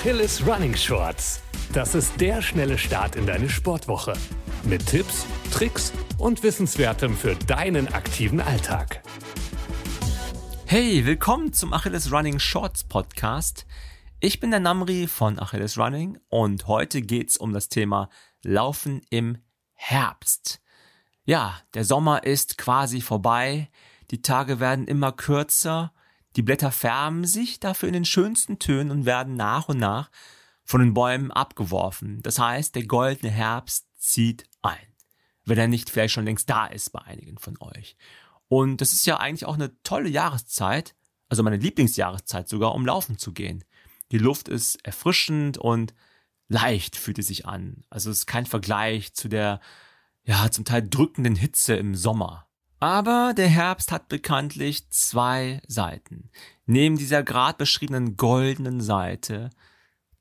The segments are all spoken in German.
Achilles Running Shorts. Das ist der schnelle Start in deine Sportwoche. Mit Tipps, Tricks und Wissenswertem für deinen aktiven Alltag. Hey, willkommen zum Achilles Running Shorts Podcast. Ich bin der Namri von Achilles Running und heute geht's um das Thema Laufen im Herbst. Ja, der Sommer ist quasi vorbei, die Tage werden immer kürzer die Blätter färben sich dafür in den schönsten Tönen und werden nach und nach von den Bäumen abgeworfen. Das heißt, der goldene Herbst zieht ein. Wenn er nicht vielleicht schon längst da ist bei einigen von euch. Und das ist ja eigentlich auch eine tolle Jahreszeit, also meine Lieblingsjahreszeit sogar, um laufen zu gehen. Die Luft ist erfrischend und leicht fühlt es sich an. Also es ist kein Vergleich zu der, ja, zum Teil drückenden Hitze im Sommer. Aber der Herbst hat bekanntlich zwei Seiten. Neben dieser gerade beschriebenen goldenen Seite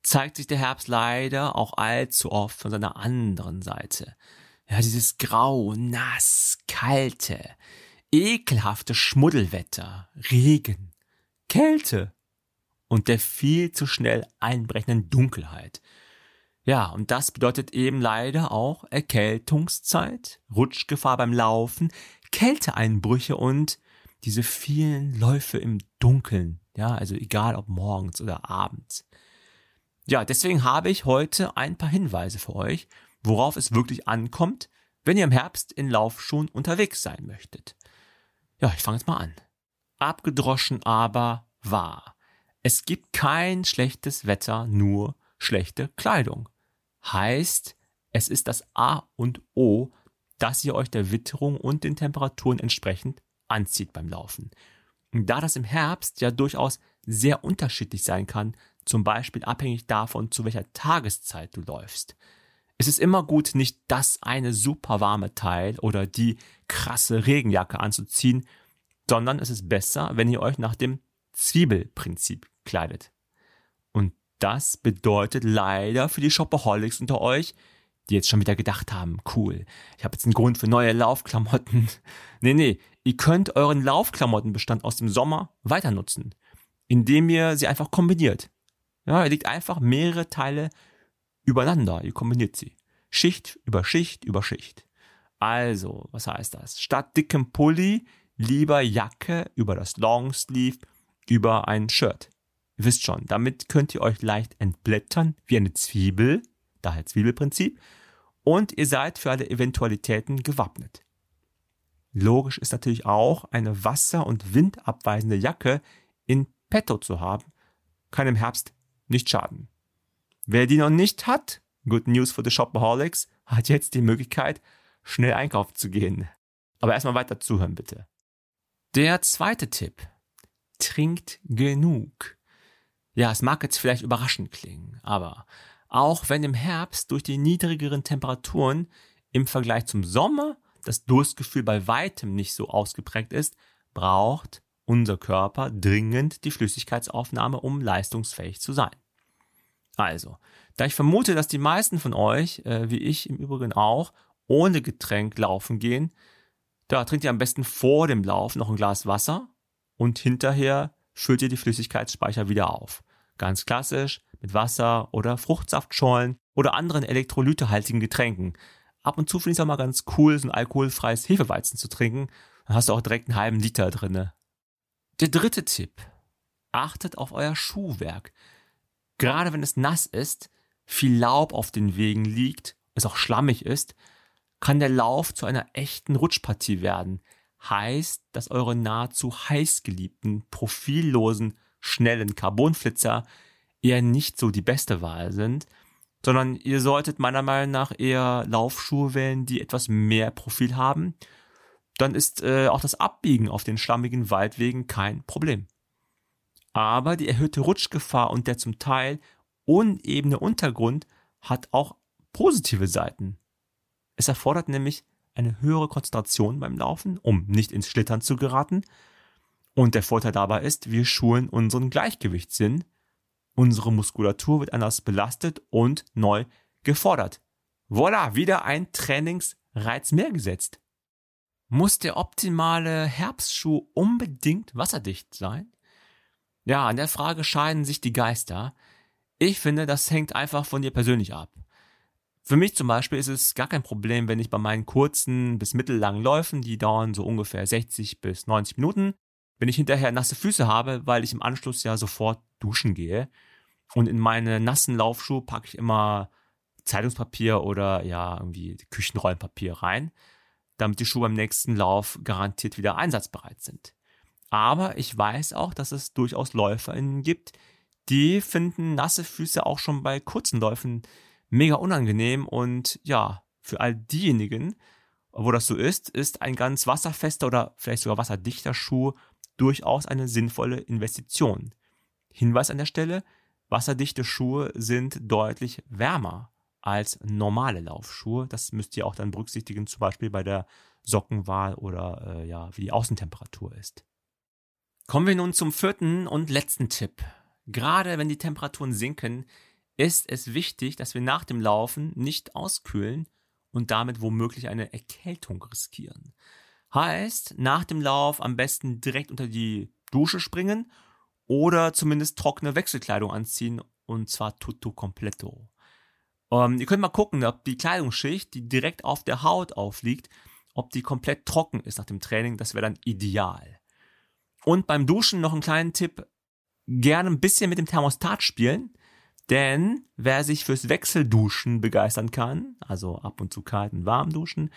zeigt sich der Herbst leider auch allzu oft von seiner anderen Seite. Ja, dieses grau, nass, kalte, ekelhafte Schmuddelwetter, Regen, Kälte und der viel zu schnell einbrechenden Dunkelheit. Ja, und das bedeutet eben leider auch Erkältungszeit, Rutschgefahr beim Laufen, Kälteeinbrüche und diese vielen Läufe im Dunkeln. Ja, also egal ob morgens oder abends. Ja, deswegen habe ich heute ein paar Hinweise für euch, worauf es wirklich ankommt, wenn ihr im Herbst in Laufschuhen unterwegs sein möchtet. Ja, ich fange jetzt mal an. Abgedroschen aber wahr. Es gibt kein schlechtes Wetter, nur schlechte Kleidung. Heißt, es ist das A und O dass ihr euch der Witterung und den Temperaturen entsprechend anzieht beim Laufen. Und da das im Herbst ja durchaus sehr unterschiedlich sein kann, zum Beispiel abhängig davon, zu welcher Tageszeit du läufst, ist es immer gut, nicht das eine super warme Teil oder die krasse Regenjacke anzuziehen, sondern es ist besser, wenn ihr euch nach dem Zwiebelprinzip kleidet. Und das bedeutet leider für die Shopaholics unter euch, die jetzt schon wieder gedacht haben, cool, ich habe jetzt einen Grund für neue Laufklamotten. nee, nee, ihr könnt euren Laufklamottenbestand aus dem Sommer weiter nutzen, indem ihr sie einfach kombiniert. Ja, ihr legt einfach mehrere Teile übereinander, ihr kombiniert sie. Schicht über Schicht über Schicht. Also, was heißt das? Statt dickem Pulli lieber Jacke über das Longsleeve über ein Shirt. Ihr wisst schon, damit könnt ihr euch leicht entblättern wie eine Zwiebel, daher Zwiebelprinzip, und ihr seid für alle Eventualitäten gewappnet. Logisch ist natürlich auch, eine wasser- und windabweisende Jacke in petto zu haben, kann im Herbst nicht schaden. Wer die noch nicht hat, good news for the shopaholics, hat jetzt die Möglichkeit, schnell einkaufen zu gehen. Aber erstmal weiter zuhören, bitte. Der zweite Tipp. Trinkt genug. Ja, es mag jetzt vielleicht überraschend klingen, aber auch wenn im Herbst durch die niedrigeren Temperaturen im Vergleich zum Sommer das Durstgefühl bei weitem nicht so ausgeprägt ist, braucht unser Körper dringend die Flüssigkeitsaufnahme, um leistungsfähig zu sein. Also, da ich vermute, dass die meisten von euch, äh, wie ich im Übrigen auch, ohne Getränk laufen gehen, da trinkt ihr am besten vor dem Lauf noch ein Glas Wasser und hinterher füllt ihr die Flüssigkeitsspeicher wieder auf. Ganz klassisch, mit Wasser oder Fruchtsaftschorlen oder anderen elektrolytehaltigen Getränken. Ab und zu finde ich es auch mal ganz cool, so ein alkoholfreies Hefeweizen zu trinken. Dann hast du auch direkt einen halben Liter drinne. Der dritte Tipp. Achtet auf euer Schuhwerk. Gerade wenn es nass ist, viel Laub auf den Wegen liegt, es auch schlammig ist, kann der Lauf zu einer echten Rutschpartie werden. Heißt, dass eure nahezu heißgeliebten, profillosen, schnellen Carbonflitzer eher nicht so die beste Wahl sind, sondern ihr solltet meiner Meinung nach eher Laufschuhe wählen, die etwas mehr Profil haben. Dann ist äh, auch das Abbiegen auf den schlammigen Waldwegen kein Problem. Aber die erhöhte Rutschgefahr und der zum Teil unebene Untergrund hat auch positive Seiten. Es erfordert nämlich eine höhere Konzentration beim Laufen, um nicht ins Schlittern zu geraten. Und der Vorteil dabei ist, wir schulen unseren Gleichgewichtssinn, Unsere Muskulatur wird anders belastet und neu gefordert. Voila, wieder ein Trainingsreiz mehr gesetzt. Muss der optimale Herbstschuh unbedingt wasserdicht sein? Ja, an der Frage scheiden sich die Geister. Ich finde, das hängt einfach von dir persönlich ab. Für mich zum Beispiel ist es gar kein Problem, wenn ich bei meinen kurzen bis mittellangen Läufen, die dauern so ungefähr 60 bis 90 Minuten, wenn ich hinterher nasse Füße habe, weil ich im Anschluss ja sofort duschen gehe. Und in meine nassen Laufschuhe packe ich immer Zeitungspapier oder ja, irgendwie Küchenrollenpapier rein, damit die Schuhe beim nächsten Lauf garantiert wieder einsatzbereit sind. Aber ich weiß auch, dass es durchaus LäuferInnen gibt, die finden nasse Füße auch schon bei kurzen Läufen mega unangenehm und ja, für all diejenigen, wo das so ist, ist ein ganz wasserfester oder vielleicht sogar wasserdichter Schuh durchaus eine sinnvolle Investition. Hinweis an der Stelle, wasserdichte Schuhe sind deutlich wärmer als normale Laufschuhe. Das müsst ihr auch dann berücksichtigen, zum Beispiel bei der Sockenwahl oder äh, ja, wie die Außentemperatur ist. Kommen wir nun zum vierten und letzten Tipp. Gerade wenn die Temperaturen sinken, ist es wichtig, dass wir nach dem Laufen nicht auskühlen und damit womöglich eine Erkältung riskieren. Heißt, nach dem Lauf am besten direkt unter die Dusche springen oder zumindest trockene Wechselkleidung anziehen und zwar tutto completo. Ähm, ihr könnt mal gucken, ob die Kleidungsschicht, die direkt auf der Haut aufliegt, ob die komplett trocken ist nach dem Training. Das wäre dann ideal. Und beim Duschen noch einen kleinen Tipp. Gerne ein bisschen mit dem Thermostat spielen. Denn wer sich fürs Wechselduschen begeistern kann, also ab und zu kalt und warm duschen,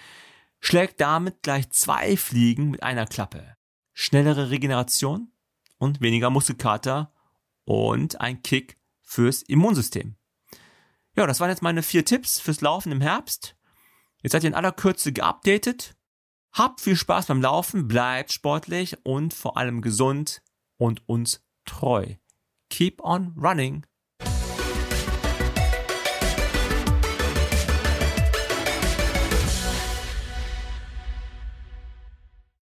schlägt damit gleich zwei Fliegen mit einer Klappe. Schnellere Regeneration und weniger Muskelkater und ein Kick fürs Immunsystem. Ja, das waren jetzt meine vier Tipps fürs Laufen im Herbst. Jetzt seid ihr in aller Kürze geupdatet. Habt viel Spaß beim Laufen, bleibt sportlich und vor allem gesund und uns treu. Keep on running.